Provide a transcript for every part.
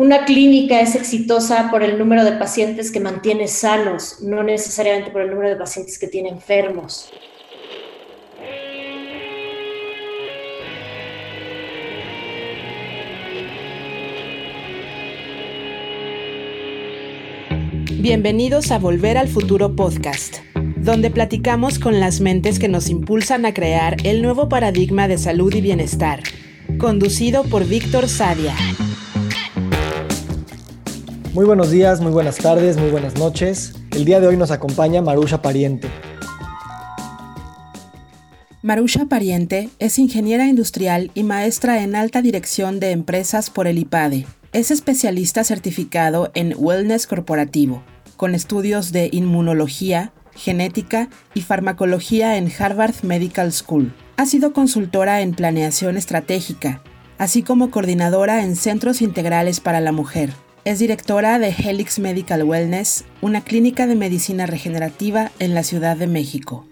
una clínica es exitosa por el número de pacientes que mantiene sanos, no necesariamente por el número de pacientes que tiene enfermos. Bienvenidos a Volver al Futuro Podcast, donde platicamos con las mentes que nos impulsan a crear el nuevo paradigma de salud y bienestar, conducido por Víctor Sadia. Muy buenos días, muy buenas tardes, muy buenas noches. El día de hoy nos acompaña Marusha Pariente. Marusha Pariente es ingeniera industrial y maestra en alta dirección de empresas por el IPADE. Es especialista certificado en wellness corporativo, con estudios de inmunología, genética y farmacología en Harvard Medical School. Ha sido consultora en planeación estratégica, así como coordinadora en centros integrales para la mujer. Es directora de Helix Medical Wellness, una clínica de medicina regenerativa en la Ciudad de México.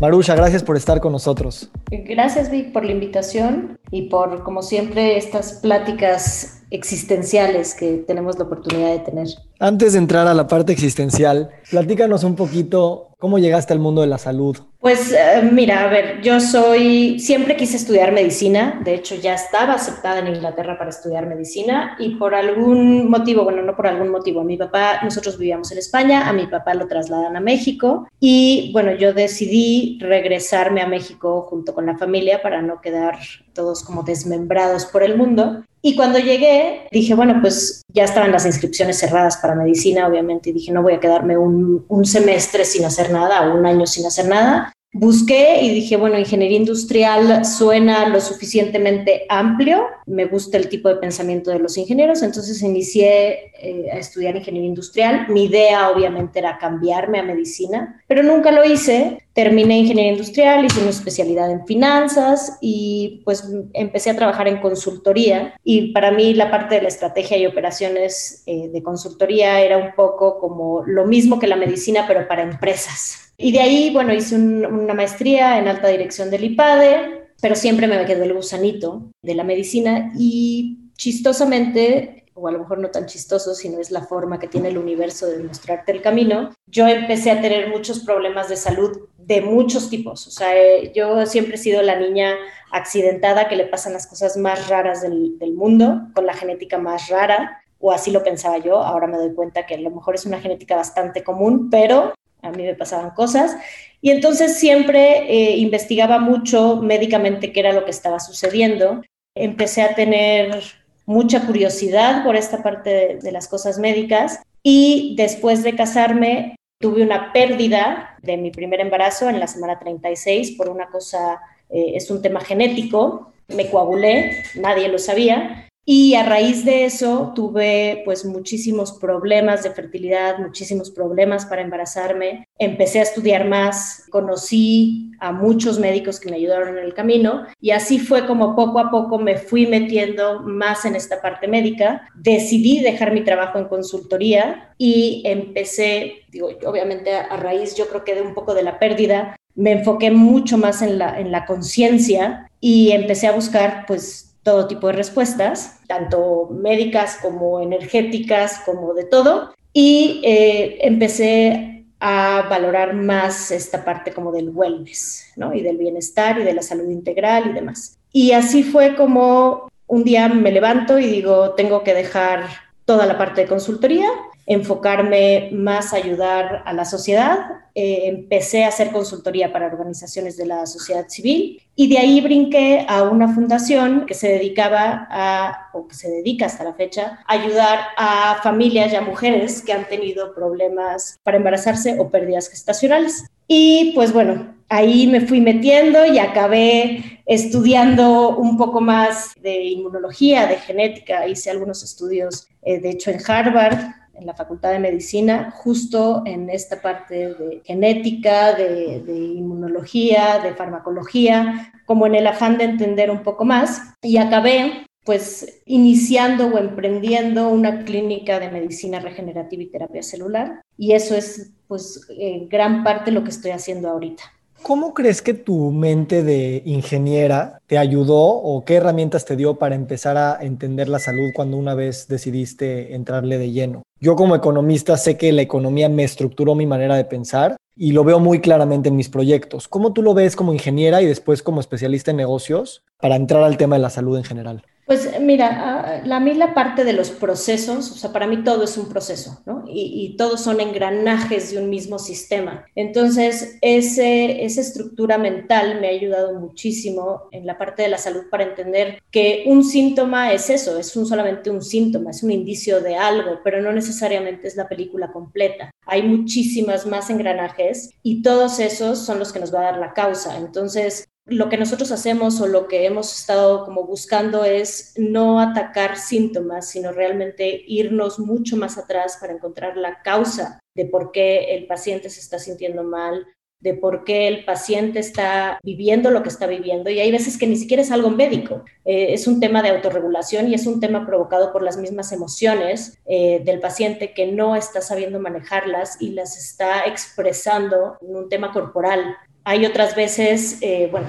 Marusha, gracias por estar con nosotros. Gracias, Vic, por la invitación y por, como siempre, estas pláticas existenciales que tenemos la oportunidad de tener. Antes de entrar a la parte existencial, platícanos un poquito cómo llegaste al mundo de la salud. Pues eh, mira, a ver, yo soy, siempre quise estudiar medicina, de hecho ya estaba aceptada en Inglaterra para estudiar medicina y por algún motivo, bueno, no por algún motivo, a mi papá, nosotros vivíamos en España, a mi papá lo trasladan a México y bueno, yo decidí regresarme a México junto con la familia para no quedar todos como desmembrados por el mundo. Y cuando llegué, dije, bueno, pues ya estaban las inscripciones cerradas para medicina, obviamente, y dije, no voy a quedarme un, semestre sin hacer nada o un año sin hacer nada. Busqué y dije, bueno, ingeniería industrial suena lo suficientemente amplio, me gusta el tipo de pensamiento de los ingenieros, entonces inicié eh, a estudiar ingeniería industrial. Mi idea obviamente era cambiarme a medicina, pero nunca lo hice. Terminé ingeniería industrial, hice una especialidad en finanzas y pues empecé a trabajar en consultoría y para mí la parte de la estrategia y operaciones eh, de consultoría era un poco como lo mismo que la medicina, pero para empresas. Y de ahí, bueno, hice una maestría en alta dirección del IPADE, pero siempre me quedó el gusanito de la medicina y chistosamente, o a lo mejor no tan chistoso, sino es la forma que tiene el universo de mostrarte el camino, yo empecé a tener muchos problemas de salud de muchos tipos. O sea, eh, yo siempre he sido la niña accidentada que le pasan las cosas más raras del, del mundo, con la genética más rara o así lo pensaba yo, ahora me doy cuenta que a lo mejor es una genética bastante común, pero a mí me pasaban cosas. Y entonces siempre eh, investigaba mucho médicamente qué era lo que estaba sucediendo. Empecé a tener mucha curiosidad por esta parte de, las cosas médicas. Y después de casarme tuve una pérdida de mi primer embarazo en la semana 36 por una cosa, eh, es un tema genético, me coagulé, nadie lo sabía y a raíz de eso tuve pues muchísimos problemas de fertilidad, muchísimos problemas para embarazarme. Empecé a estudiar más, conocí a muchos médicos que me ayudaron en el camino y así fue como poco a poco me fui metiendo más en esta parte médica. Decidí dejar mi trabajo en consultoría y empecé, digo, obviamente a raíz yo creo que de un poco de la pérdida, me enfoqué mucho más en la, en la conciencia y empecé a buscar pues todo tipo de respuestas, tanto médicas como energéticas, como de todo. Y eh, empecé a valorar más esta parte como del wellness, ¿no? Y del bienestar y de la salud integral y demás. Y así fue como un día me levanto y digo, tengo que dejar toda la parte de consultoría enfocarme más a ayudar a la sociedad. Eh, empecé a hacer consultoría para organizaciones de la sociedad civil y de ahí brinqué a una fundación que se dedicaba a, o que se dedica hasta la fecha, a ayudar a familias y a mujeres que han tenido problemas para embarazarse o pérdidas gestacionales. Y pues bueno, ahí me fui metiendo y acabé estudiando un poco más de inmunología, de genética, hice algunos estudios, eh, de hecho en Harvard, en la Facultad de Medicina, justo en esta parte de genética, de, inmunología, de farmacología, como en el afán de entender un poco más. Y acabé pues iniciando o emprendiendo una clínica de medicina regenerativa y terapia celular. Y eso es pues en gran parte lo que estoy haciendo ahorita. ¿Cómo crees que tu mente de ingeniera te ayudó o qué herramientas te dio para empezar a entender la salud cuando una vez decidiste entrarle de lleno? Yo como economista sé que la economía me estructuró mi manera de pensar y lo veo muy claramente en mis proyectos. ¿Cómo tú lo ves como ingeniera y después como especialista en negocios para entrar al tema de la salud en general? Pues mira, a, mí la parte de los procesos, o sea, para mí todo es un proceso, ¿no? Y, todos son engranajes de un mismo sistema. Entonces, ese, esa estructura mental me ha ayudado muchísimo en la parte de la salud para entender que un síntoma es eso, es un, solamente un síntoma, es un indicio de algo, pero no necesariamente es la película completa. Hay muchísimas más engranajes y todos esos son los que nos va a dar la causa. Entonces, lo que nosotros hacemos o lo que hemos estado como buscando es no atacar síntomas, sino realmente irnos mucho más atrás para encontrar la causa de por qué el paciente se está sintiendo mal, de por qué el paciente está viviendo lo que está viviendo. Y hay veces que ni siquiera es algo médico, eh, es un tema de autorregulación y es un tema provocado por las mismas emociones eh, del paciente que no está sabiendo manejarlas y las está expresando en un tema corporal hay otras veces, eh, bueno,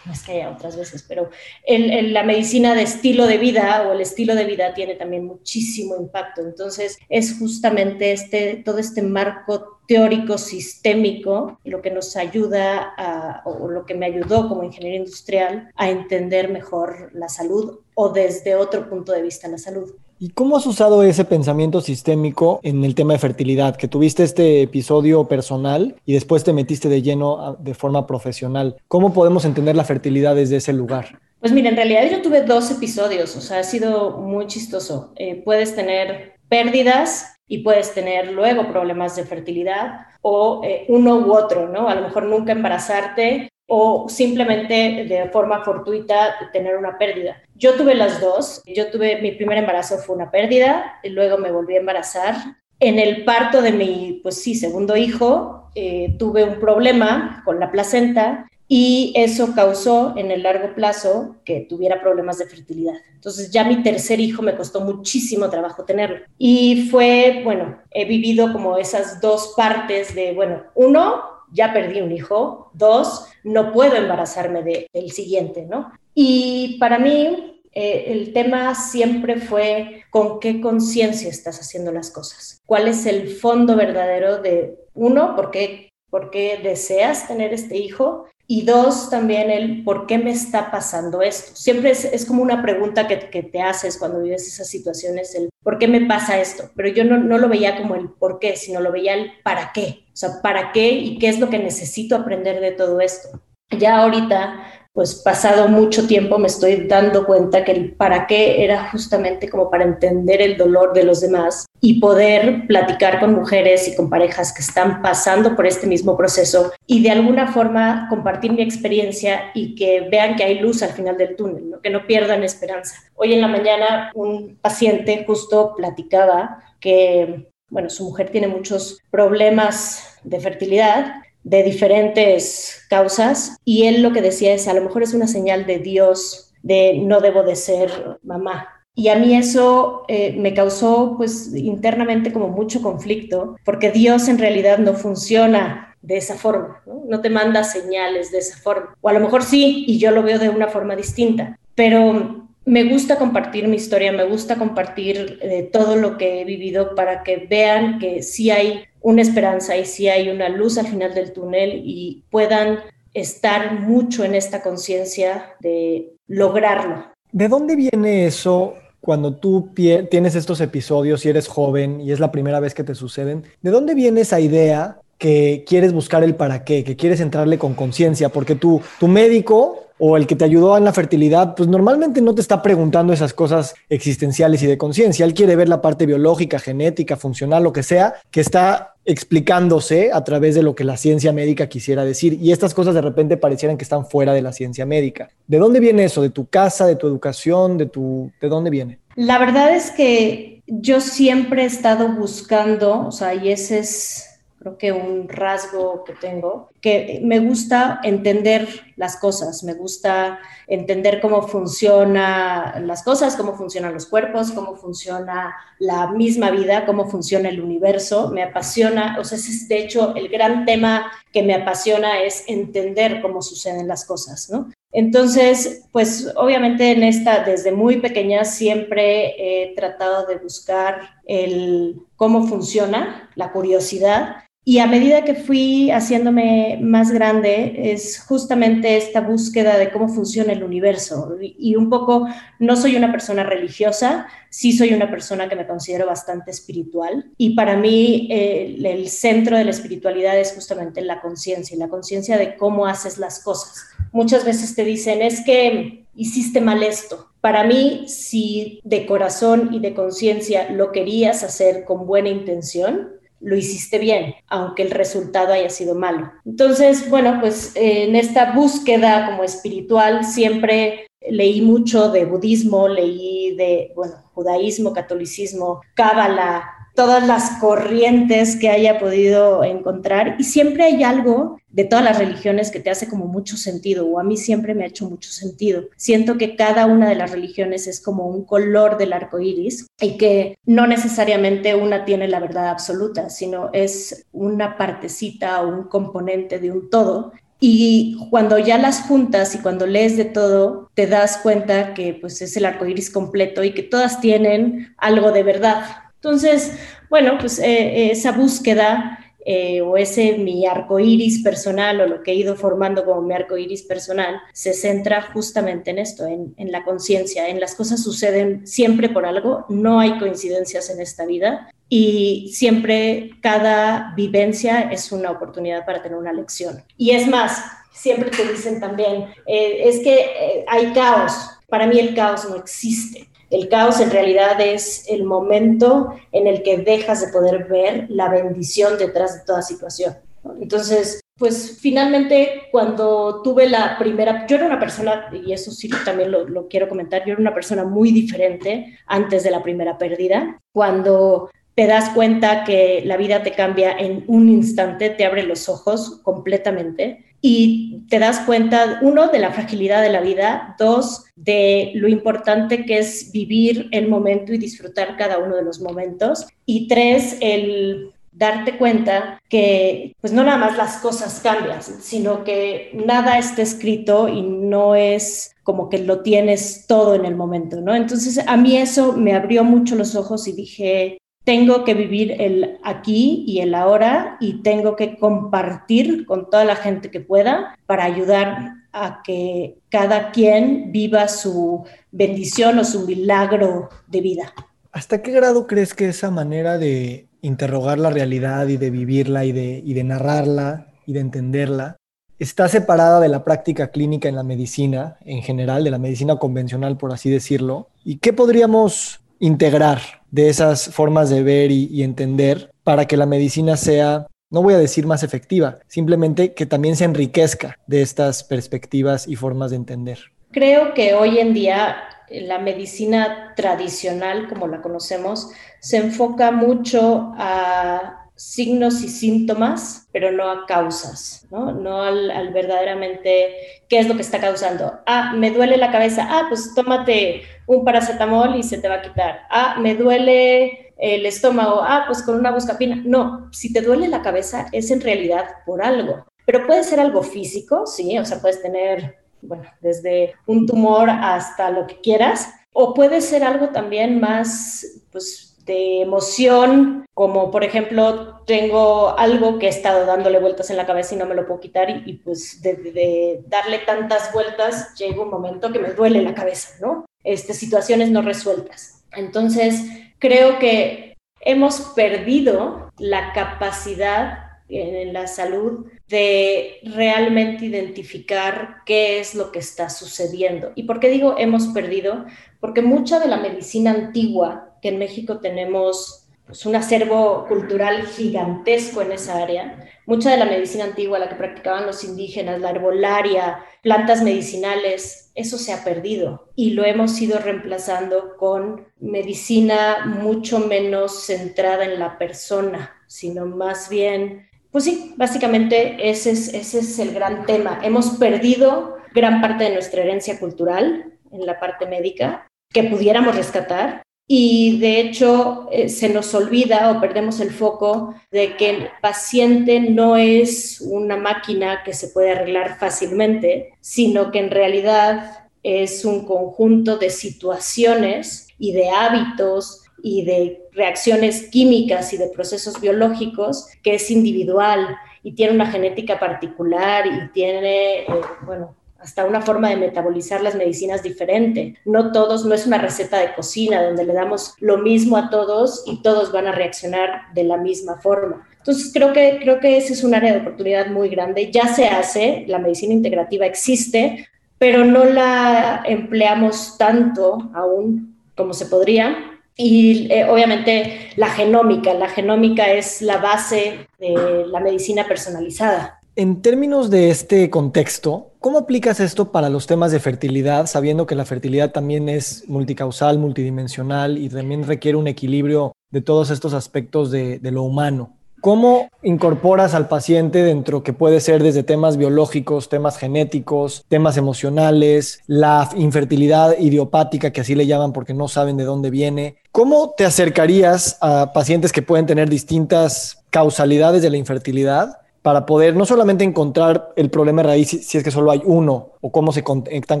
no es que haya otras veces, pero en, la medicina de estilo de vida o el estilo de vida tiene también muchísimo impacto. Entonces, es justamente este, todo este marco teórico sistémico lo que nos ayuda a, o lo que me ayudó como ingeniero industrial a entender mejor la salud o desde otro punto de vista la salud. ¿Y cómo has usado ese pensamiento sistémico en el tema de fertilidad? Que tuviste este episodio personal y después te metiste de lleno de forma profesional. ¿Cómo podemos entender la fertilidad desde ese lugar? Pues mira, en realidad yo tuve dos episodios, o sea, ha sido muy chistoso. Eh, puedes tener pérdidas y puedes tener luego problemas de fertilidad o eh, uno u otro, ¿no? A lo mejor nunca embarazarte o simplemente de forma fortuita tener una pérdida. Yo tuve las dos. Yo tuve, mi primer embarazo fue una pérdida, y luego me volví a embarazar. En el parto de mi, pues sí, segundo hijo, eh, tuve un problema con la placenta y eso causó en el largo plazo que tuviera problemas de fertilidad. Entonces ya mi tercer hijo me costó muchísimo trabajo tenerlo. Y fue, bueno, he vivido como esas dos partes de, bueno, uno, ya perdí un hijo, dos, no puedo embarazarme del siguiente, ¿no? Y para mí eh, el tema siempre fue con qué conciencia estás haciendo las cosas, cuál es el fondo verdadero de, uno, por qué, por qué deseas tener este hijo y dos, también el por qué me está pasando esto. Siempre es, como una pregunta que, te haces cuando vives esas situaciones, el por qué me pasa esto. Pero yo no, no lo veía como el por qué, sino lo veía el para qué. O sea, para qué y qué es lo que necesito aprender de todo esto. Ya ahorita pues pasado mucho tiempo me estoy dando cuenta que el para qué era justamente como para entender el dolor de los demás y poder platicar con mujeres y con parejas que están pasando por este mismo proceso y de alguna forma compartir mi experiencia y que vean que hay luz al final del túnel, que no pierdan esperanza. Hoy en la mañana un paciente justo platicaba que, bueno, su mujer tiene muchos problemas de fertilidad de diferentes causas y él lo que decía es, a lo mejor es una señal de Dios de no debo de ser mamá. Y a mí eso eh, me causó pues internamente como mucho conflicto, porque Dios en realidad no funciona de esa forma, ¿no? no te manda señales de esa forma. O a lo mejor sí, y yo lo veo de una forma distinta, pero me gusta compartir mi historia, me gusta compartir eh, todo lo que he vivido para que vean que sí hay una esperanza y sí hay una luz al final del túnel y puedan estar mucho en esta conciencia de lograrlo. ¿De dónde viene eso cuando tú tienes estos episodios y eres joven y es la primera vez que te suceden? ¿De dónde viene esa idea que quieres buscar el para qué, que quieres entrarle con conciencia? Porque tú, tu médico o el que te ayudó en la fertilidad, pues normalmente no te está preguntando esas cosas existenciales y de conciencia. Él quiere ver la parte biológica, genética, funcional, lo que sea, que está explicándose a través de lo que la ciencia médica quisiera decir. Y estas cosas de repente parecieran que están fuera de la ciencia médica. ¿De dónde viene eso? ¿De tu casa, de tu educación, de tu... ¿De dónde viene? La verdad es que yo siempre he estado buscando, o sea, y ese es creo que un rasgo que tengo, que me gusta entender las cosas, me gusta entender cómo funcionan las cosas, cómo funcionan los cuerpos, cómo funciona la misma vida, cómo funciona el universo, me apasiona, o sea, es de hecho el gran tema que me apasiona es entender cómo suceden las cosas, ¿no? Entonces, pues obviamente en esta, desde muy pequeña, siempre he tratado de buscar el cómo funciona, la curiosidad, y a medida que fui haciéndome más grande, es justamente esta búsqueda de cómo funciona el universo. Y un poco, no soy una persona religiosa, sí soy una persona que me considero bastante espiritual. Y para mí el centro de la espiritualidad es justamente la conciencia, y la conciencia de cómo haces las cosas. Muchas veces te dicen, es que hiciste mal esto. Para mí, si de corazón y de conciencia lo querías hacer con buena intención, lo hiciste bien, aunque el resultado haya sido malo. Entonces, bueno, pues eh, en esta búsqueda como espiritual siempre leí mucho de budismo, leí de, bueno, judaísmo, catolicismo, cábala, todas las corrientes que haya podido encontrar y siempre hay algo de todas las religiones que te hace como mucho sentido o a mí siempre me ha hecho mucho sentido. Siento que cada una de las religiones es como un color del arco iris y que no necesariamente una tiene la verdad absoluta, sino es una partecita o un componente de un todo y cuando ya las juntas y cuando lees de todo, te das cuenta que pues es el arco iris completo y que todas tienen algo de verdad. Entonces, bueno, pues eh, esa búsqueda eh, o ese mi arco iris personal o lo que he ido formando como mi arco iris personal se centra justamente en esto, en, la conciencia, en las cosas suceden siempre por algo, no hay coincidencias en esta vida y siempre cada vivencia es una oportunidad para tener una lección. Y es más, siempre te dicen también, eh, es que hay caos, para mí el caos no existe el caos en realidad es el momento en el que dejas de poder ver la bendición detrás de toda situación. Entonces, pues finalmente cuando tuve la primera, yo era una persona, y eso sí también lo, quiero comentar, yo era una persona muy diferente antes de la primera pérdida. Cuando te das cuenta que la vida te cambia en un instante, te abre los ojos completamente y te das cuenta, uno, de la fragilidad de la vida, dos, de lo importante que es vivir el momento y disfrutar cada uno de los momentos, y tres, el darte cuenta que pues no nada más las cosas cambian, sino que nada está escrito y no es como que lo tienes todo en el momento, ¿no? Entonces a mí eso me abrió mucho los ojos y dije, tengo que vivir el aquí y el ahora y tengo que compartir con toda la gente que pueda para ayudar a que cada quien viva su bendición o su milagro de vida. ¿Hasta qué grado crees que esa manera de interrogar la realidad y de vivirla y de, y de narrarla y de entenderla está separada de la práctica clínica en la medicina en general, de la medicina convencional, por así decirlo? ¿Y qué podríamos integrar de esas formas de ver y, entender para que la medicina sea, no voy a decir más efectiva, simplemente que también se enriquezca de estas perspectivas y formas de entender. Creo que hoy en día la medicina tradicional, como la conocemos, se enfoca mucho a signos y síntomas, pero no a causas, ¿no? No al, verdaderamente qué es lo que está causando. Ah, me duele la cabeza. Ah, pues tómate un paracetamol y se te va a quitar. Ah, me duele el estómago. Ah, pues con una buscapina. No, si te duele la cabeza es en realidad por algo. Pero puede ser algo físico, sí, o sea, puedes tener, bueno, desde un tumor hasta lo que quieras, o puede ser algo también más, pues, de emoción, como por ejemplo tengo algo que he estado dándole vueltas en la cabeza y no me lo puedo quitar y, pues de, darle tantas vueltas llega un momento que me duele la cabeza, ¿no? Este, situaciones no resueltas. Entonces, creo que hemos perdido la capacidad en la salud de realmente identificar qué es lo que está sucediendo. ¿Y por qué digo hemos perdido? Porque mucha de la medicina antigua que en México tenemos pues, un acervo cultural gigantesco en esa área. Mucha de la medicina antigua, la que practicaban los indígenas, la herbolaria, plantas medicinales, eso se ha perdido y lo hemos ido reemplazando con medicina mucho menos centrada en la persona, sino más bien pues sí, básicamente ese es, ese es el gran tema. Hemos perdido gran parte de nuestra herencia cultural en la parte médica que pudiéramos rescatar y de hecho eh, se nos olvida o perdemos el foco de que el paciente no es una máquina que se puede arreglar fácilmente, sino que en realidad es un conjunto de situaciones y de hábitos y de reacciones químicas y de procesos biológicos que es individual y tiene una genética particular y tiene, eh, bueno, hasta una forma de metabolizar las medicinas diferente. No todos, no es una receta de cocina donde le damos lo mismo a todos y todos van a reaccionar de la misma forma. Entonces creo que, creo que ese es un área de oportunidad muy grande. Ya se hace, la medicina integrativa existe, pero no la empleamos tanto aún como se podría. Y eh, obviamente la genómica, la genómica es la base de la medicina personalizada. En términos de este contexto, ¿cómo aplicas esto para los temas de fertilidad, sabiendo que la fertilidad también es multicausal, multidimensional y también requiere un equilibrio de todos estos aspectos de, lo humano? ¿Cómo incorporas al paciente dentro que puede ser desde temas biológicos, temas genéticos, temas emocionales, la infertilidad idiopática, que así le llaman porque no saben de dónde viene? ¿Cómo te acercarías a pacientes que pueden tener distintas causalidades de la infertilidad para poder no solamente encontrar el problema de raíz si es que solo hay uno o cómo se conectan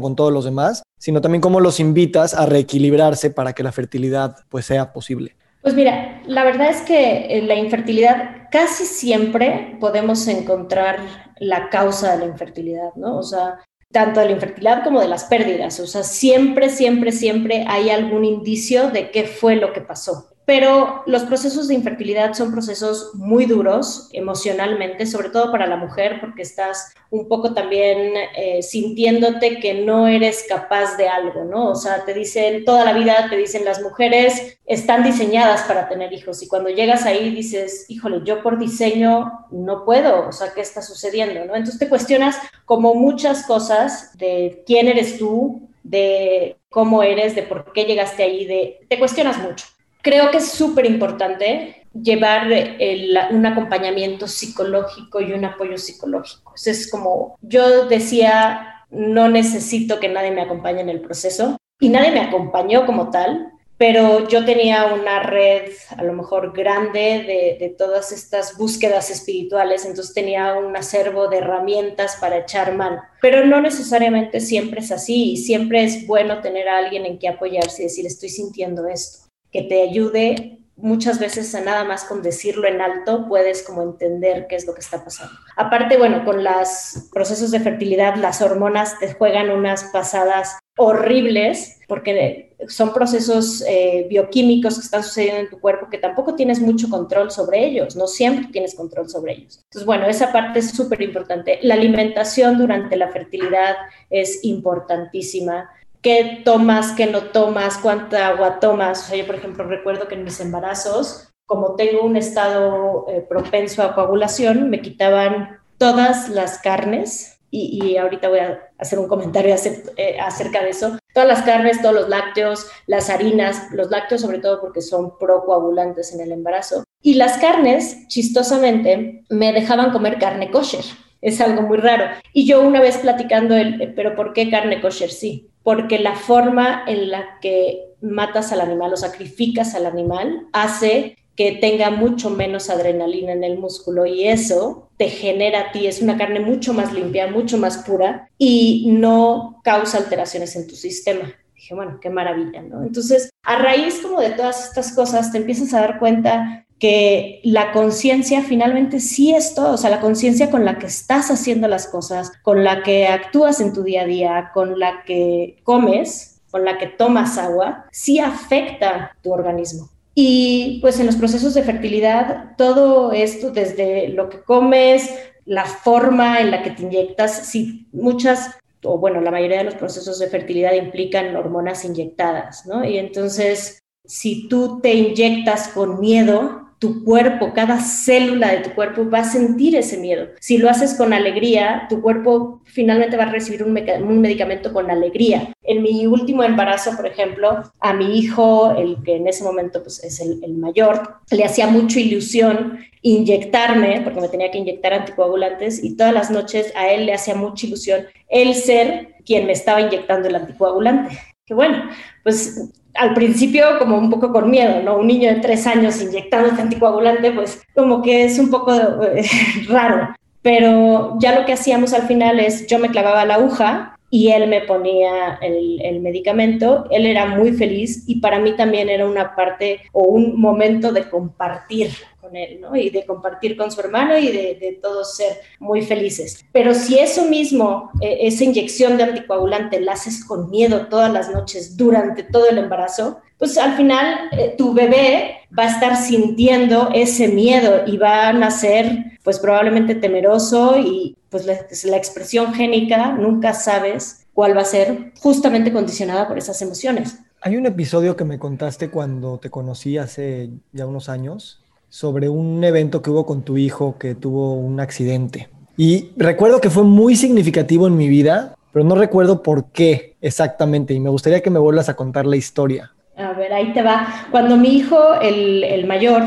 con todos los demás, sino también cómo los invitas a reequilibrarse para que la fertilidad pues sea posible. Pues mira, la verdad es que la infertilidad casi siempre podemos encontrar la causa de la infertilidad, ¿no? O sea, tanto de la infertilidad como de las pérdidas. O sea, siempre, siempre, siempre hay algún indicio de qué fue lo que pasó. Pero los procesos de infertilidad son procesos muy duros emocionalmente, sobre todo para la mujer, porque estás un poco también eh, sintiéndote que no eres capaz de algo, ¿no? O sea, te dicen, toda la vida te dicen las mujeres están diseñadas para tener hijos y cuando llegas ahí dices, híjole, yo por diseño no puedo, o sea, ¿qué está sucediendo, no? Entonces te cuestionas como muchas cosas de quién eres tú, de cómo eres, de por qué llegaste ahí, de te cuestionas mucho. Creo que es súper importante llevar un acompañamiento psicológico y un apoyo psicológico. es como, yo decía, no necesito que nadie me acompañe en el proceso y nadie me acompañó como tal, pero yo tenía una red a lo mejor grande de, de, todas estas búsquedas espirituales, entonces tenía un acervo de herramientas para echar mano, pero no necesariamente siempre es así y siempre es bueno tener a alguien en que apoyarse y decir, estoy sintiendo esto que te ayude muchas veces a nada más con decirlo en alto puedes como entender qué es lo que está pasando. Aparte, bueno, con los procesos de fertilidad, las hormonas te juegan unas pasadas horribles porque son procesos eh, bioquímicos que están sucediendo en tu cuerpo que tampoco tienes mucho control sobre ellos, no siempre tienes control sobre ellos. Entonces, bueno, esa parte es súper importante. La alimentación durante la fertilidad es importantísima qué tomas, qué no tomas, cuánta agua tomas. O sea, yo, por ejemplo, recuerdo que en mis embarazos, como tengo un estado eh, propenso a coagulación, me quitaban todas las carnes y, ahorita voy a hacer un comentario eh, acerca de eso. Todas las carnes, todos los lácteos, las harinas, los lácteos sobre todo porque son procoagulantes en el embarazo. Y las carnes, chistosamente, me dejaban comer carne kosher. Es algo muy raro. Y yo una vez platicando, el, eh, pero ¿por qué carne kosher sí? Porque la forma en la que matas al animal o sacrificas al animal hace que tenga mucho menos adrenalina en el músculo y eso te genera a ti, es una carne mucho más limpia, mucho más pura y no causa alteraciones en tu sistema. Dije, bueno, qué maravilla, ¿no? Entonces, a raíz como de todas estas cosas, te empiezas a dar cuenta que la conciencia finalmente sí es todo, o sea, la conciencia con la que estás haciendo las cosas, con la que actúas en tu día a día, con la que comes, con la que tomas agua, sí afecta tu organismo. Y pues en los procesos de fertilidad, todo esto, desde lo que comes, la forma en la que te inyectas, sí, muchas, o bueno, la mayoría de los procesos de fertilidad implican hormonas inyectadas, ¿no? Y entonces, si tú te inyectas con miedo, tu cuerpo, cada célula de tu cuerpo va a sentir ese miedo. Si lo haces con alegría, tu cuerpo finalmente va a recibir un, medicamento con alegría. En mi último embarazo, por ejemplo, a mi hijo, el que en ese momento pues, es el, mayor, le hacía mucha ilusión inyectarme, porque me tenía que inyectar anticoagulantes, y todas las noches a él le hacía mucha ilusión el ser quien me estaba inyectando el anticoagulante. Que bueno, pues al principio como un poco con miedo, ¿no? Un niño de tres años inyectando este anticoagulante, pues como que es un poco eh, raro. Pero ya lo que hacíamos al final es, yo me clavaba la aguja y él me ponía el, medicamento. Él era muy feliz y para mí también era una parte o un momento de compartir él. Y de compartir con su hermano y de, de todos ser muy felices. Pero si eso mismo, eh, esa inyección de anticoagulante la haces con miedo todas las noches durante todo el embarazo, pues al final eh, tu bebé va a estar sintiendo ese miedo y va a nacer pues probablemente temeroso y pues la, la expresión génica nunca sabes cuál va a ser justamente condicionada por esas emociones. Hay un episodio que me contaste cuando te conocí hace ya unos años, sobre un evento que hubo con tu hijo que tuvo un accidente. Y recuerdo que fue muy significativo en mi vida, pero no recuerdo por qué exactamente. Y me gustaría que me vuelvas a contar la historia. A ver, ahí te va. Cuando mi hijo, el, el mayor,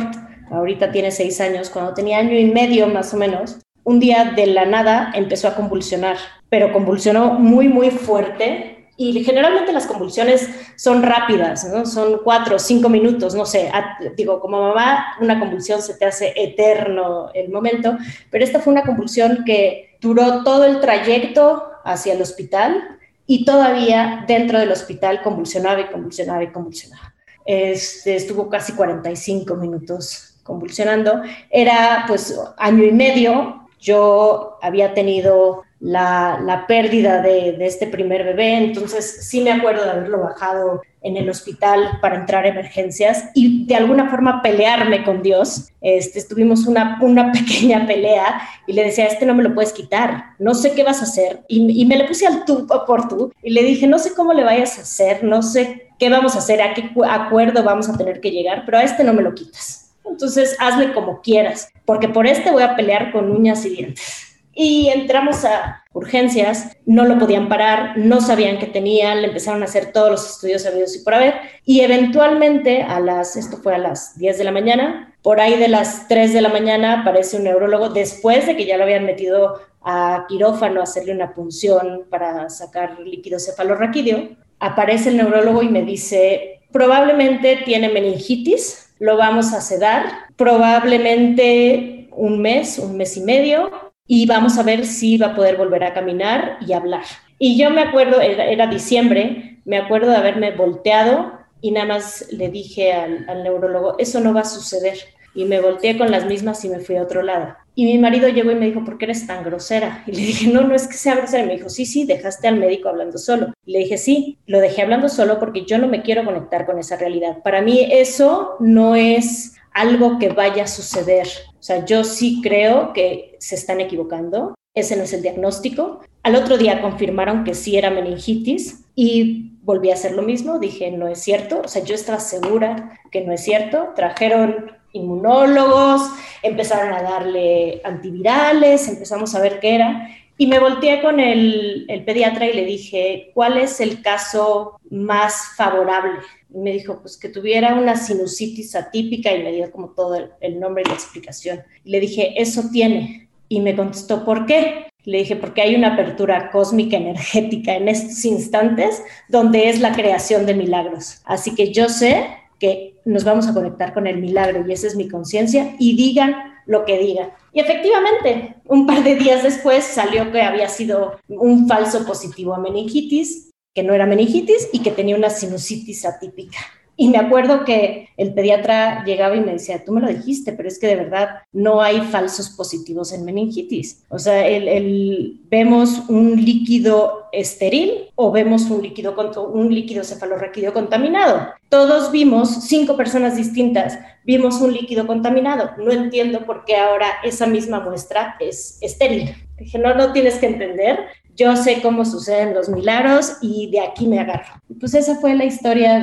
ahorita tiene seis años, cuando tenía año y medio más o menos, un día de la nada empezó a convulsionar, pero convulsionó muy, muy fuerte y generalmente las convulsiones son rápidas. Son cuatro o cinco minutos, no sé. digo, como mamá, una convulsión se te hace eterno el momento, pero esta fue una convulsión que duró todo el trayecto hacia el hospital y todavía dentro del hospital convulsionaba y convulsionaba y convulsionaba. Este, estuvo casi 45 minutos convulsionando. Era pues año y medio. Yo había tenido la, pérdida de, este primer bebé, entonces sí me acuerdo de haberlo bajado en el hospital para entrar a emergencias y de alguna forma pelearme con Dios. Este, estuvimos una, una pequeña pelea y le decía, este no me lo puedes quitar, no sé qué vas a hacer. Y, me le puse al tú por tú y le dije, no sé cómo le vayas a hacer, no sé qué vamos a hacer, a qué acuerdo vamos a tener que llegar, pero a este no me lo quitas. Entonces hazle como quieras, porque por este voy a pelear con uñas y dientes y entramos a urgencias, no lo podían parar, no sabían qué tenían, le empezaron a hacer todos los estudios habidos y por haber, y eventualmente a las, esto fue a las 10 de la mañana, por ahí de las 3 de la mañana aparece un neurólogo después de que ya lo habían metido a quirófano a hacerle una punción para sacar líquido cefalorraquídeo, aparece el neurólogo y me dice, probablemente tiene meningitis, lo vamos a sedar, probablemente un mes, un mes y medio, y vamos a ver si va a poder volver a caminar y hablar. Y yo me acuerdo, era, diciembre, me acuerdo de haberme volteado y nada más le dije al, al, neurólogo, eso no va a suceder. Y me volteé con las mismas y me fui a otro lado. Y mi marido llegó y me dijo, ¿por qué eres tan grosera? Y le dije, no, no es que sea grosera. Y me dijo, sí, sí, dejaste al médico hablando solo. Y le dije, sí, lo dejé hablando solo porque yo no me quiero conectar con esa realidad. Para mí eso no es algo que vaya a suceder. O sea, yo sí creo que se están equivocando. Ese no es el diagnóstico. Al otro día confirmaron que sí era meningitis y volví a hacer lo mismo. Dije, no es cierto. O sea, yo estaba segura que no es cierto. Trajeron inmunólogos, empezaron a darle antivirales, empezamos a ver qué era. Y me volteé con el, el, pediatra y le dije, ¿cuál es el caso más favorable? Me dijo, pues que tuviera una sinusitis atípica y me dio como todo el, el nombre y la explicación. Le dije, eso tiene. Y me contestó, ¿por qué? Le dije, porque hay una apertura cósmica energética en estos instantes donde es la creación de milagros. Así que yo sé que nos vamos a conectar con el milagro y esa es mi conciencia y digan lo que digan. Y efectivamente, un par de días después salió que había sido un falso positivo a meningitis, que no era meningitis y que tenía una sinusitis atípica. Y me acuerdo que el pediatra llegaba y me decía, tú me lo dijiste, pero es que de verdad no hay falsos positivos en meningitis. O sea, el, vemos un líquido estéril o vemos un líquido, un líquido cefalorraquídeo contaminado. Todos vimos, cinco personas distintas, vimos un líquido contaminado. No entiendo por qué ahora esa misma muestra es estéril. Dije, no, no tienes que entender yo sé cómo suceden los milagros y de aquí me agarro. Pues esa fue la historia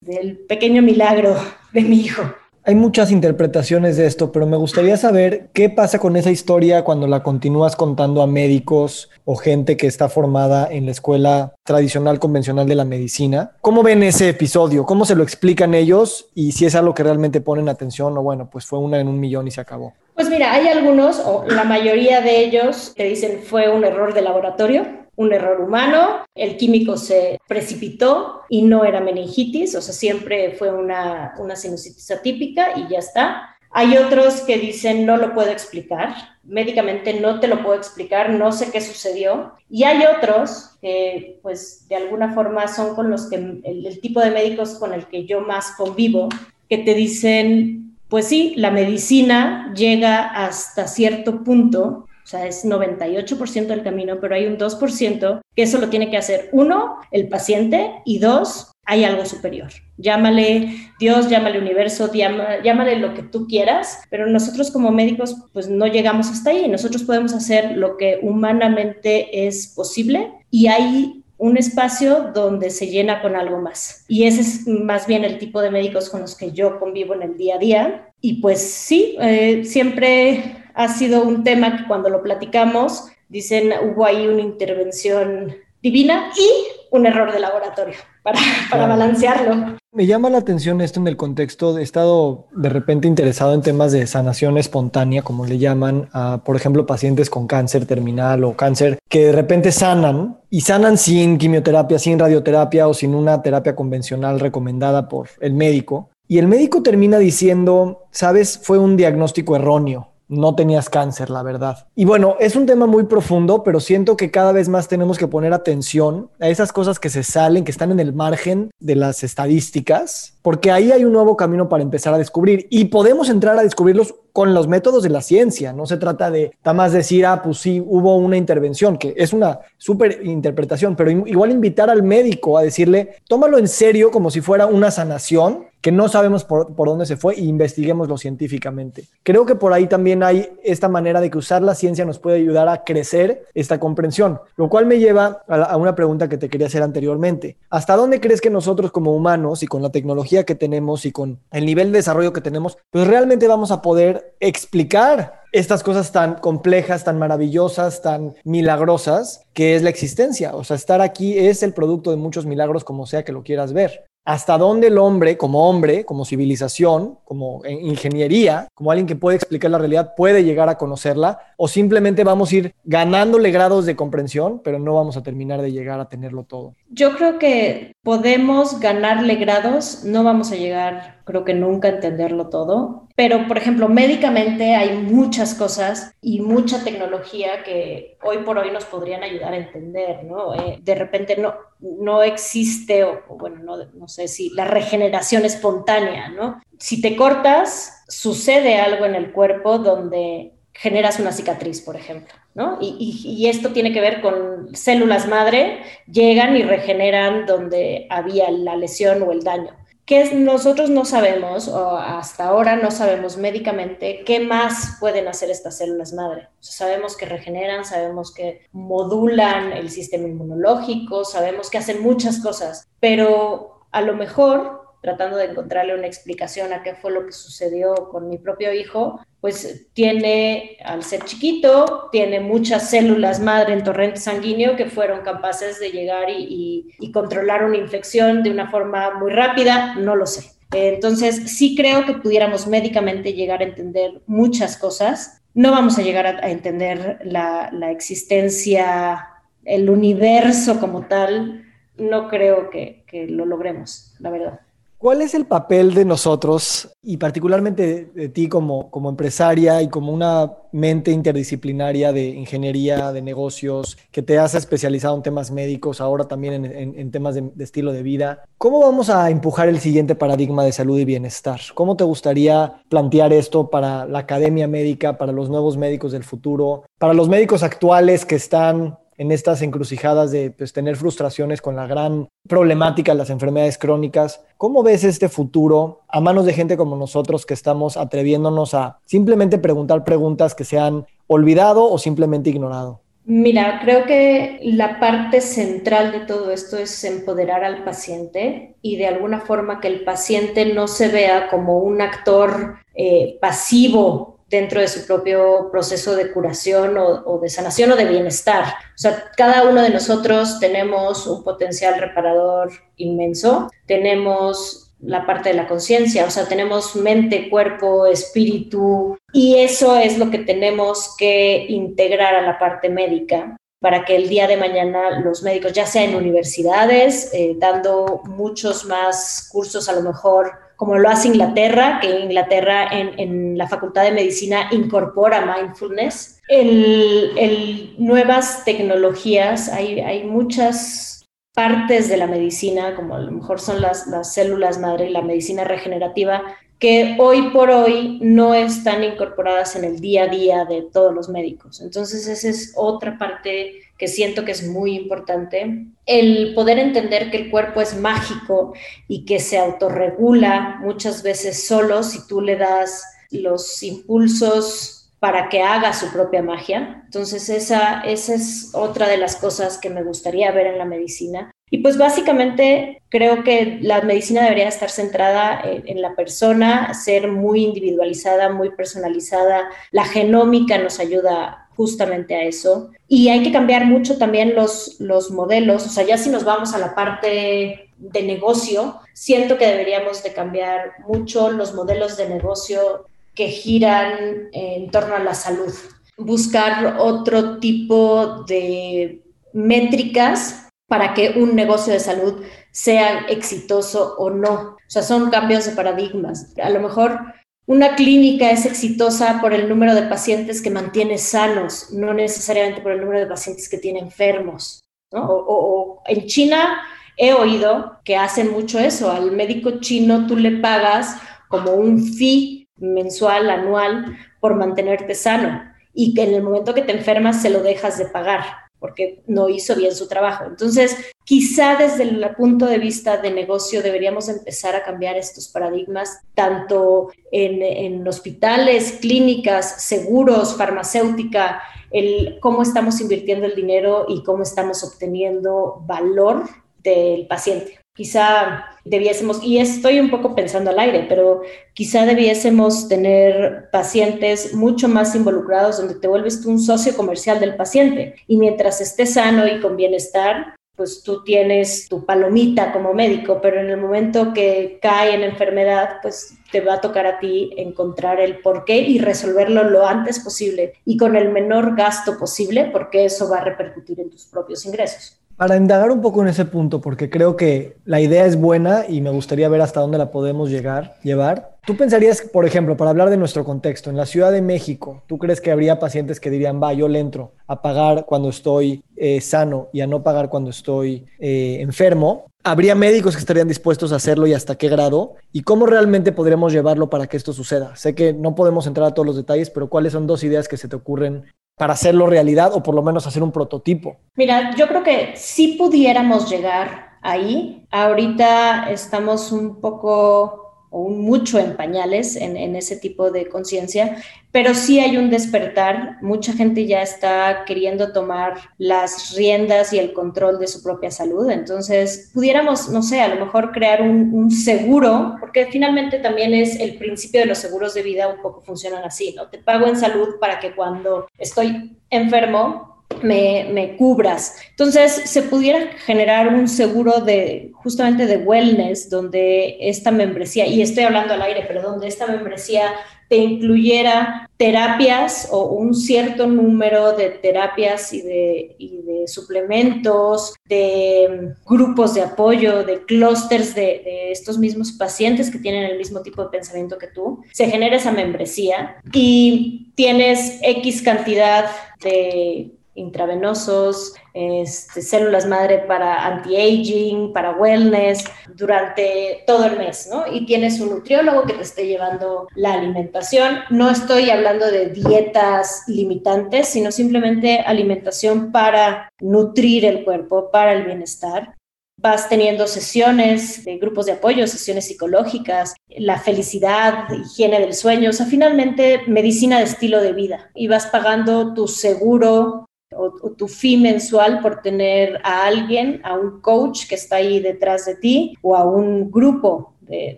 del pequeño milagro de mi hijo. Hay muchas interpretaciones de esto, pero me gustaría saber qué pasa con esa historia cuando la continúas contando a médicos o gente que está formada en la escuela tradicional convencional de la medicina. ¿Cómo ven ese episodio? ¿Cómo se lo explican ellos? Y si es algo que realmente ponen atención o bueno, pues fue una en un millón y se acabó. Pues mira, hay algunos, o la mayoría de ellos, que dicen fue un error de laboratorio un error humano, el químico se precipitó y no era meningitis, o sea, siempre fue una, una sinusitis atípica y ya está. Hay otros que dicen no lo puedo explicar, médicamente no te lo puedo explicar, no sé qué sucedió. Y hay otros que pues de alguna forma son con los que el, el tipo de médicos con el que yo más convivo, que te dicen, pues sí, la medicina llega hasta cierto punto o sea, es 98% del camino, pero hay un 2% que eso lo tiene que hacer uno, el paciente, y dos, hay algo superior. Llámale Dios, llámale universo, llámale lo que tú quieras, pero nosotros como médicos pues no llegamos hasta ahí. Nosotros podemos hacer lo que humanamente es posible y hay un espacio donde se llena con algo más. Y ese es más bien el tipo de médicos con los que yo convivo en el día a día. Y pues sí, eh, siempre ha sido un tema que cuando lo platicamos, dicen hubo ahí una intervención divina y un error de laboratorio para, para balancearlo. Me llama la atención esto en el contexto, he estado de repente interesado en temas de sanación espontánea, como le llaman a, por ejemplo, pacientes con cáncer terminal o cáncer que de repente sanan y sanan sin quimioterapia, sin radioterapia o sin una terapia convencional recomendada por el médico. Y el médico termina diciendo, sabes, fue un diagnóstico erróneo no tenías cáncer, la verdad. Y bueno, es un tema muy profundo, pero siento que cada vez más tenemos que poner atención a esas cosas que se salen, que están en el margen de las estadísticas, porque ahí hay un nuevo camino para empezar a descubrir y podemos entrar a descubrirlos con los métodos de la ciencia. No se trata de nada más decir, ah, pues sí, hubo una intervención, que es una súper interpretación, pero igual invitar al médico a decirle, tómalo en serio como si fuera una sanación que no sabemos por, dónde se fue e investiguémoslo científicamente. Creo que por ahí también hay esta manera de que usar la ciencia nos puede ayudar a crecer esta comprensión, lo cual me lleva a, a una pregunta que te quería hacer anteriormente. ¿Hasta dónde crees que nosotros como humanos y con la tecnología que tenemos y con el nivel de desarrollo que tenemos, pues realmente vamos a poder explicar estas cosas tan complejas, tan maravillosas, tan milagrosas, que es la existencia. O sea, estar aquí es el producto de muchos milagros, como sea que lo quieras ver hasta dónde el hombre, como hombre, como civilización, como ingeniería, como alguien que puede explicar la realidad, puede llegar a conocerla, o simplemente vamos a ir ganándole grados de comprensión, pero no vamos a terminar de llegar a tenerlo todo. Yo creo que podemos ganarle grados, no vamos a llegar, creo que nunca a entenderlo todo, pero por ejemplo, médicamente hay muchas cosas y mucha tecnología que hoy por hoy nos podrían ayudar a entender, ¿no? Eh, de repente no, no existe, o, bueno, no, no sé si la regeneración espontánea, ¿no? Si te cortas, sucede algo en el cuerpo donde generas una cicatriz, por ejemplo, ¿no? Y, esto tiene que ver con células madre, llegan y regeneran donde había la lesión o el daño. Que nosotros no sabemos, o hasta ahora no sabemos médicamente, qué más pueden hacer estas células madre. sabemos que regeneran, sabemos que modulan el sistema inmunológico, sabemos que hacen muchas cosas, pero a lo mejor tratando de encontrarle una explicación a qué fue lo que sucedió con mi propio hijo, pues tiene, al ser chiquito, tiene muchas células madre en torrente sanguíneo que fueron capaces de llegar y, controlar una infección de una forma muy rápida, no lo sé. Entonces, sí creo que pudiéramos médicamente llegar a entender muchas cosas. No vamos a llegar a, entender la, la existencia, el universo como tal. No creo que, que lo logremos, la verdad. ¿Cuál es el papel de nosotros y particularmente de, ti como, como, empresaria y como una mente interdisciplinaria de ingeniería, de negocios, que te has especializado en temas médicos, ahora también en, temas de, estilo de vida? ¿Cómo vamos a empujar el siguiente paradigma de salud y bienestar? ¿Cómo te gustaría plantear esto para la academia médica, para los nuevos médicos del futuro, para los médicos actuales que están en estas encrucijadas de pues, tener frustraciones con la gran problemática de las enfermedades crónicas. ¿Cómo ves este futuro a manos de gente como nosotros que estamos atreviéndonos a simplemente preguntar preguntas que se han olvidado o simplemente ignorado? Mira, creo que la parte central de todo esto es empoderar al paciente y de alguna forma que el paciente no se vea como un actor eh, pasivo dentro de su propio proceso de curación o, de sanación o de bienestar. O sea, cada uno de nosotros tenemos un potencial reparador inmenso, tenemos la parte de la conciencia, o sea, tenemos mente, cuerpo, espíritu, y eso es lo que tenemos que integrar a la parte médica para que el día de mañana los médicos, ya sea en universidades, eh, dando muchos más cursos a lo mejor como lo hace Inglaterra, que Inglaterra en, en la Facultad de Medicina incorpora mindfulness, el, el nuevas tecnologías, hay, hay muchas partes de la medicina, como a lo mejor son las, las células madre y la medicina regenerativa, que hoy por hoy no están incorporadas en el día a día de todos los médicos. Entonces, esa es otra parte que siento que es muy importante. El poder entender que el cuerpo es mágico y que se autorregula muchas veces solo si tú le das los impulsos para que haga su propia magia. Entonces esa, esa es otra de las cosas que me gustaría ver en la medicina. Y pues básicamente creo que la medicina debería estar centrada en, la persona, ser muy individualizada, muy personalizada. La genómica nos ayuda justamente a eso. Y hay que cambiar mucho también los, los modelos. O sea, ya si nos vamos a la parte de negocio, siento que deberíamos de cambiar mucho los modelos de negocio que giran en torno a la salud. Buscar otro tipo de métricas para que un negocio de salud sea exitoso o no. O sea, son cambios de paradigmas. A lo mejor una clínica es exitosa por el número de pacientes que mantiene sanos, no necesariamente por el número de pacientes que tiene enfermos. O, en China he oído que hacen mucho eso. Al médico chino tú le pagas como un fee mensual, anual, por mantenerte sano y que en el momento que te enfermas se lo dejas de pagar porque no hizo bien su trabajo. Entonces, quizá desde el punto de vista de negocio deberíamos empezar a cambiar estos paradigmas, tanto en, hospitales, clínicas, seguros, farmacéutica, el cómo estamos invirtiendo el dinero y cómo estamos obteniendo valor del paciente. Quizá debiésemos, y estoy un poco pensando al aire, pero quizá debiésemos tener pacientes mucho más involucrados donde te vuelves tú un socio comercial del paciente y mientras esté sano y con bienestar, pues tú tienes tu palomita como médico, pero en el momento que cae en enfermedad, pues te va a tocar a ti encontrar el porqué y resolverlo lo antes posible y con el menor gasto posible, porque eso va a repercutir en tus propios ingresos. Para indagar un poco en ese punto, porque creo que la idea es buena y me gustaría ver hasta dónde la podemos llegar, llevar. ¿Tú pensarías, por ejemplo, para hablar de nuestro contexto, en la Ciudad de México, ¿tú crees que habría pacientes que dirían, va, yo le entro a pagar cuando estoy eh, sano y a no pagar cuando estoy eh, enfermo? ¿Habría médicos que estarían dispuestos a hacerlo y hasta qué grado? ¿Y cómo realmente podríamos llevarlo para que esto suceda? Sé que no podemos entrar a todos los detalles, pero ¿cuáles son dos ideas que se te ocurren para hacerlo realidad o por lo menos hacer un prototipo? Mira, yo creo que si pudiéramos llegar ahí. Ahorita estamos un poco o mucho en pañales en, ese tipo de conciencia, pero sí hay un despertar. Mucha gente ya está queriendo tomar las riendas y el control de su propia salud. Entonces, pudiéramos, no sé, a lo mejor crear un, un seguro, porque finalmente también es el principio de los seguros de vida, un poco funcionan así, ¿no? Te pago en salud para que cuando estoy enfermo me, cubras. Entonces, se pudiera generar un seguro de justamente de wellness, donde esta membresía, y estoy hablando al aire, pero donde esta membresía te incluyera terapias o un cierto número de terapias y de, suplementos, de grupos de apoyo, de clústeres de, de, estos mismos pacientes que tienen el mismo tipo de pensamiento que tú, se genera esa membresía y tienes X cantidad de intravenosos, este, células madre para anti-aging, para wellness, durante todo el mes, ¿no? Y tienes un nutriólogo que te esté llevando la alimentación. No estoy hablando de dietas limitantes, sino simplemente alimentación para nutrir el cuerpo, para el bienestar vas teniendo sesiones de grupos de apoyo, sesiones psicológicas, la felicidad, higiene del sueño, o sea, finalmente medicina de estilo de vida y vas pagando tu seguro o, tu fee mensual por tener a alguien, a un coach que está ahí detrás de ti o a un grupo de,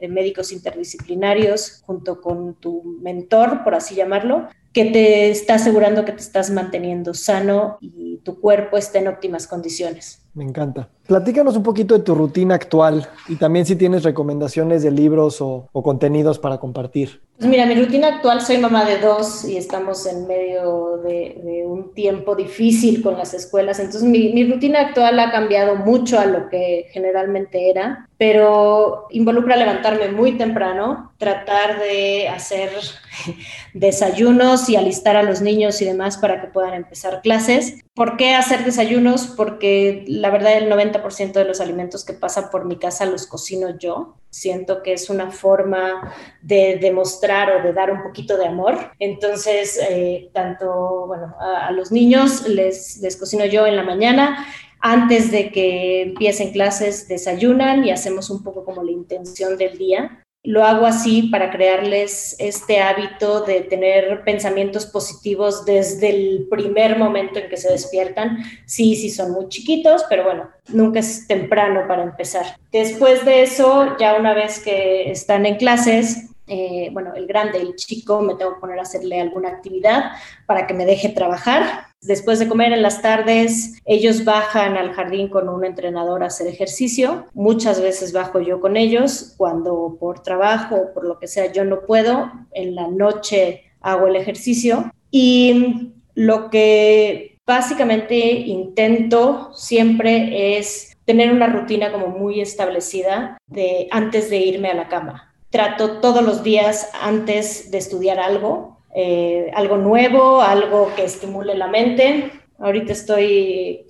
de, médicos interdisciplinarios junto con tu mentor, por así llamarlo, que te está asegurando que te estás manteniendo sano y tu cuerpo está en óptimas condiciones. Me encanta. Platícanos un poquito de tu rutina actual y también si tienes recomendaciones de libros o, contenidos para compartir. Pues mira, mi rutina actual, soy mamá de dos y estamos en medio de, un tiempo difícil con las escuelas, entonces mi, mi, rutina actual ha cambiado mucho a lo que generalmente era, pero involucra levantarme muy temprano, tratar de hacer desayunos y alistar a los niños y demás para que puedan empezar clases. ¿Por qué hacer desayunos? Porque la verdad el 90% de los alimentos que pasan por mi casa los cocino yo. Siento que es una forma de demostrar o de dar un poquito de amor. Entonces, eh, tanto, bueno, a, a, los niños les, les cocino yo en la mañana. Antes de que empiecen clases, desayunan y hacemos un poco como la intención del día lo hago así para crearles este hábito de tener pensamientos positivos desde el primer momento en que se despiertan. Sí, sí son muy chiquitos, pero bueno, nunca es temprano para empezar. Después de eso, ya una vez que están en clases, eh, bueno, el grande, el chico, me tengo que poner a hacerle alguna actividad para que me deje trabajar. Después de comer en las tardes, ellos bajan al jardín con un entrenador a hacer ejercicio. Muchas veces bajo yo con ellos cuando por trabajo o por lo que sea yo no puedo. En la noche hago el ejercicio. Y lo que básicamente intento siempre es tener una rutina como muy establecida de antes de irme a la cama trato todos los días antes de estudiar algo, eh, algo nuevo, algo que estimule la mente. Ahorita estoy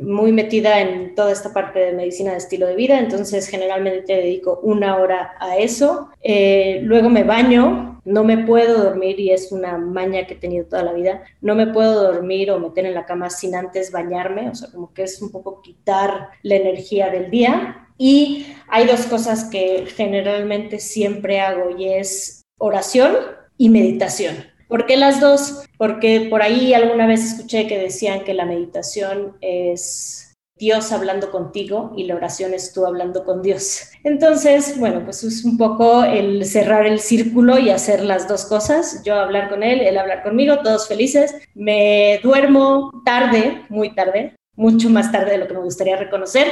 muy metida en toda esta parte de medicina de estilo de vida, entonces generalmente dedico una hora a eso. Eh, luego me baño, no me puedo dormir y es una maña que he tenido toda la vida. No me puedo dormir o meter en la cama sin antes bañarme, o sea, como que es un poco quitar la energía del día. Y hay dos cosas que generalmente siempre hago y es oración y meditación. ¿Por qué las dos? Porque por ahí alguna vez escuché que decían que la meditación es Dios hablando contigo y la oración es tú hablando con Dios. Entonces, bueno, pues es un poco el cerrar el círculo y hacer las dos cosas, yo hablar con él, él hablar conmigo, todos felices. Me duermo tarde, muy tarde, mucho más tarde de lo que me gustaría reconocer,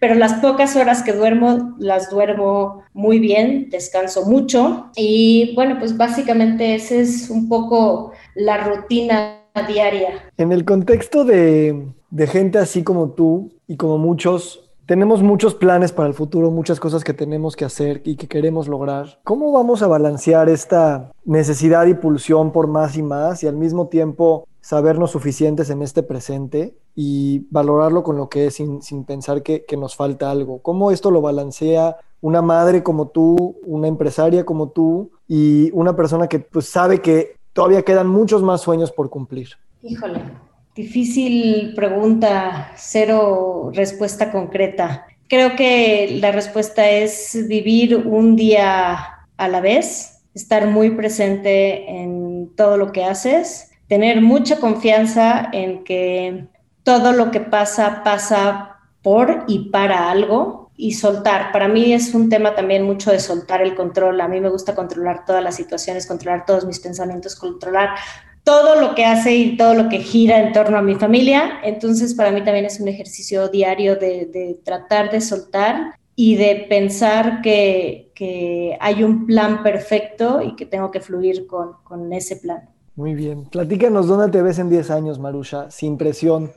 pero las pocas horas que duermo las duermo muy bien, descanso mucho y bueno, pues básicamente esa es un poco la rutina diaria. En el contexto de, de gente así como tú y como muchos, tenemos muchos planes para el futuro, muchas cosas que tenemos que hacer y que queremos lograr. ¿Cómo vamos a balancear esta necesidad y pulsión por más y más y al mismo tiempo sabernos suficientes en este presente y valorarlo con lo que es sin, pensar que, nos falta algo. ¿Cómo esto lo balancea una madre como tú, una empresaria como tú y una persona que pues, sabe que todavía quedan muchos más sueños por cumplir? Híjole, difícil pregunta, cero respuesta concreta. Creo que la respuesta es vivir un día a la vez, estar muy presente en todo lo que haces tener mucha confianza en que todo lo que pasa pasa por y para algo y soltar. Para mí es un tema también mucho de soltar el control. A mí me gusta controlar todas las situaciones, controlar todos mis pensamientos, controlar todo lo que hace y todo lo que gira en torno a mi familia. Entonces, para mí también es un ejercicio diario de, tratar de soltar y de pensar que, hay un plan perfecto y que tengo que fluir con, con ese plan. Muy bien. Platícanos dónde te ves en 10 años, Marusha, sin presión.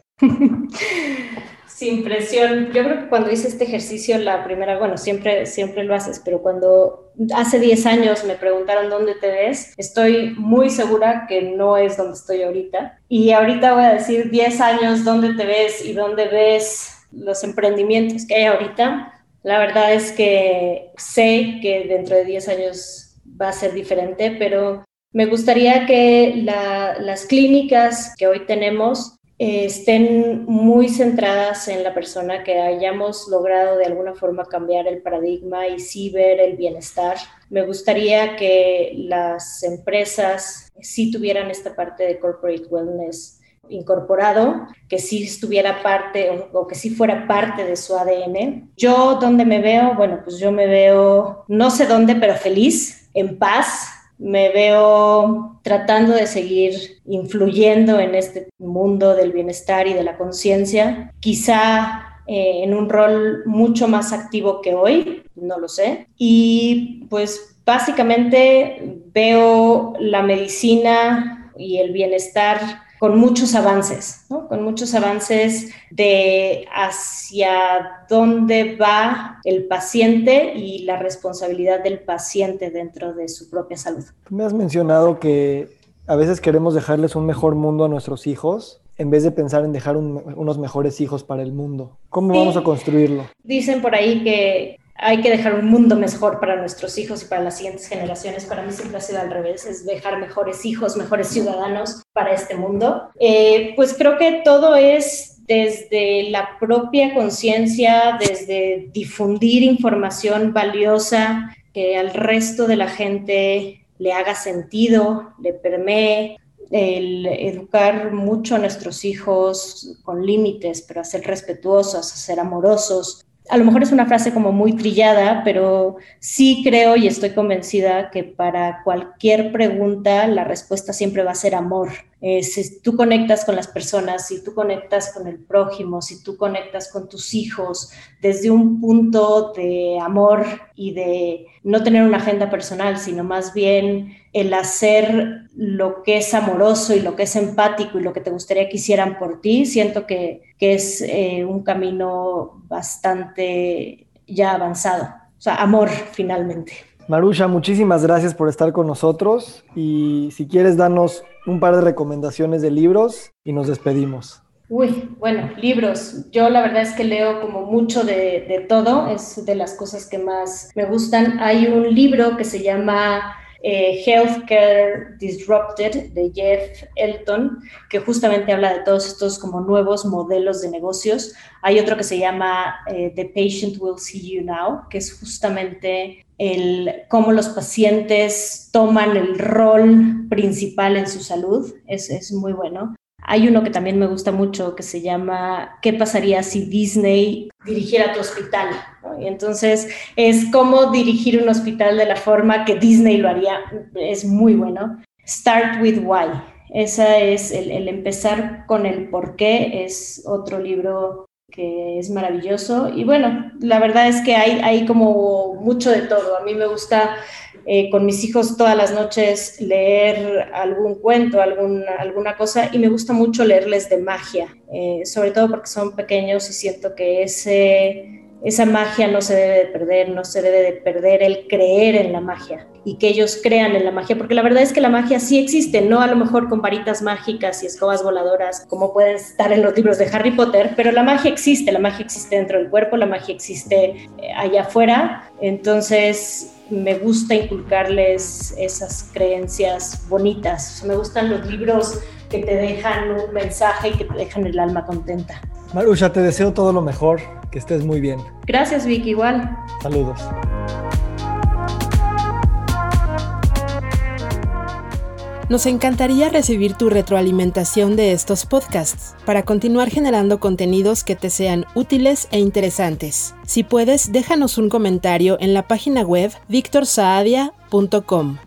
Sin presión. Yo creo que cuando hice este ejercicio, la primera, bueno, siempre, siempre lo haces, pero cuando hace 10 años me preguntaron dónde te ves, estoy muy segura que no es donde estoy ahorita. Y ahorita voy a decir 10 años, dónde te ves y dónde ves los emprendimientos que hay ahorita. La verdad es que sé que dentro de 10 años va a ser diferente, pero me gustaría que las clínicas que hoy tenemos eh, estén muy centradas en la persona, que hayamos logrado de alguna forma cambiar el paradigma y sí ver el bienestar. Me gustaría que las empresas sí tuvieran esta parte de corporate wellness incorporado, que sí estuviera parte o, que sí fuera parte de su ADN. Yo, ¿dónde me veo? Bueno, pues yo me veo, no sé dónde, pero feliz, en paz, me veo tratando de seguir influyendo en este mundo del bienestar y de la conciencia, quizá eh, en un rol mucho más activo que hoy, no lo sé. Y pues básicamente veo la medicina y el bienestar con muchos avances, con muchos avances de hacia dónde va el paciente y la responsabilidad del paciente dentro de su propia salud. Tú me has mencionado que a veces queremos dejarles un mejor mundo a nuestros hijos en vez de pensar en dejar unos mejores hijos para el mundo. ¿Cómo vamos a construirlo? Dicen por ahí que hay que dejar un mundo mejor para nuestros hijos y para las siguientes generaciones. Para mí siempre ha sido al revés, es dejar mejores hijos, mejores ciudadanos para este mundo. Eh, pues creo que todo es desde la propia conciencia, desde difundir información valiosa que al resto de la gente le haga sentido, le permee, educar mucho a nuestros hijos con límites, pero a ser respetuosos, a ser amorosos, a lo mejor es una frase como muy trillada, pero sí creo y estoy convencida que para cualquier pregunta la respuesta siempre va a ser amor. Eh, si tú conectas con las personas, si tú conectas con el prójimo, si tú conectas con tus hijos desde un punto de amor y de no tener una agenda personal, sino más bien el hacer lo que es amoroso y lo que es empático y lo que te gustaría que hicieran por ti, siento que, es eh, un camino bastante ya avanzado. O sea, amor finalmente. Marusha, muchísimas gracias por estar con nosotros y si quieres darnos un par de recomendaciones de libros y nos despedimos. Uy, bueno, libros. Yo la verdad es que leo como mucho de, de todo, es de las cosas que más me gustan. Hay un libro que se llama eh, Healthcare Disrupted de Jeff Elton, que justamente habla de todos estos como nuevos modelos de negocios. Hay otro que se llama eh, The Patient Will See You Now, que es justamente el cómo los pacientes toman el rol principal en su salud. Es, es muy bueno. Hay uno que también me gusta mucho que se llama ¿Qué pasaría si Disney dirigiera tu hospital? Y entonces es cómo dirigir un hospital de la forma que Disney lo haría. Es muy bueno. Start with Why. Esa es el, el empezar con el por qué. Es otro libro que es maravilloso. Y bueno, la verdad es que hay, hay como mucho de todo. A mí me gusta eh, con mis hijos todas las noches leer algún cuento, alguna cosa, y me gusta mucho leerles de magia, eh, sobre todo porque son pequeños y siento que ese, esa magia no se debe de perder, no se debe de perder el creer en la magia y que ellos crean en la magia, porque la verdad es que la magia sí existe, no a lo mejor con varitas mágicas y escobas voladoras como pueden estar en los libros de Harry Potter, pero la magia existe, la magia existe dentro del cuerpo, la magia existe eh, allá afuera, entonces me gusta inculcarles esas creencias bonitas. me gustan los libros que te dejan un mensaje y que te dejan el alma contenta. Marusha, te deseo todo lo mejor, que estés muy bien. Gracias, Vicky, igual. Saludos. Nos encantaría recibir tu retroalimentación de estos podcasts para continuar generando contenidos que te sean útiles e interesantes. Si puedes, déjanos un comentario en la página web victorsaadia.com.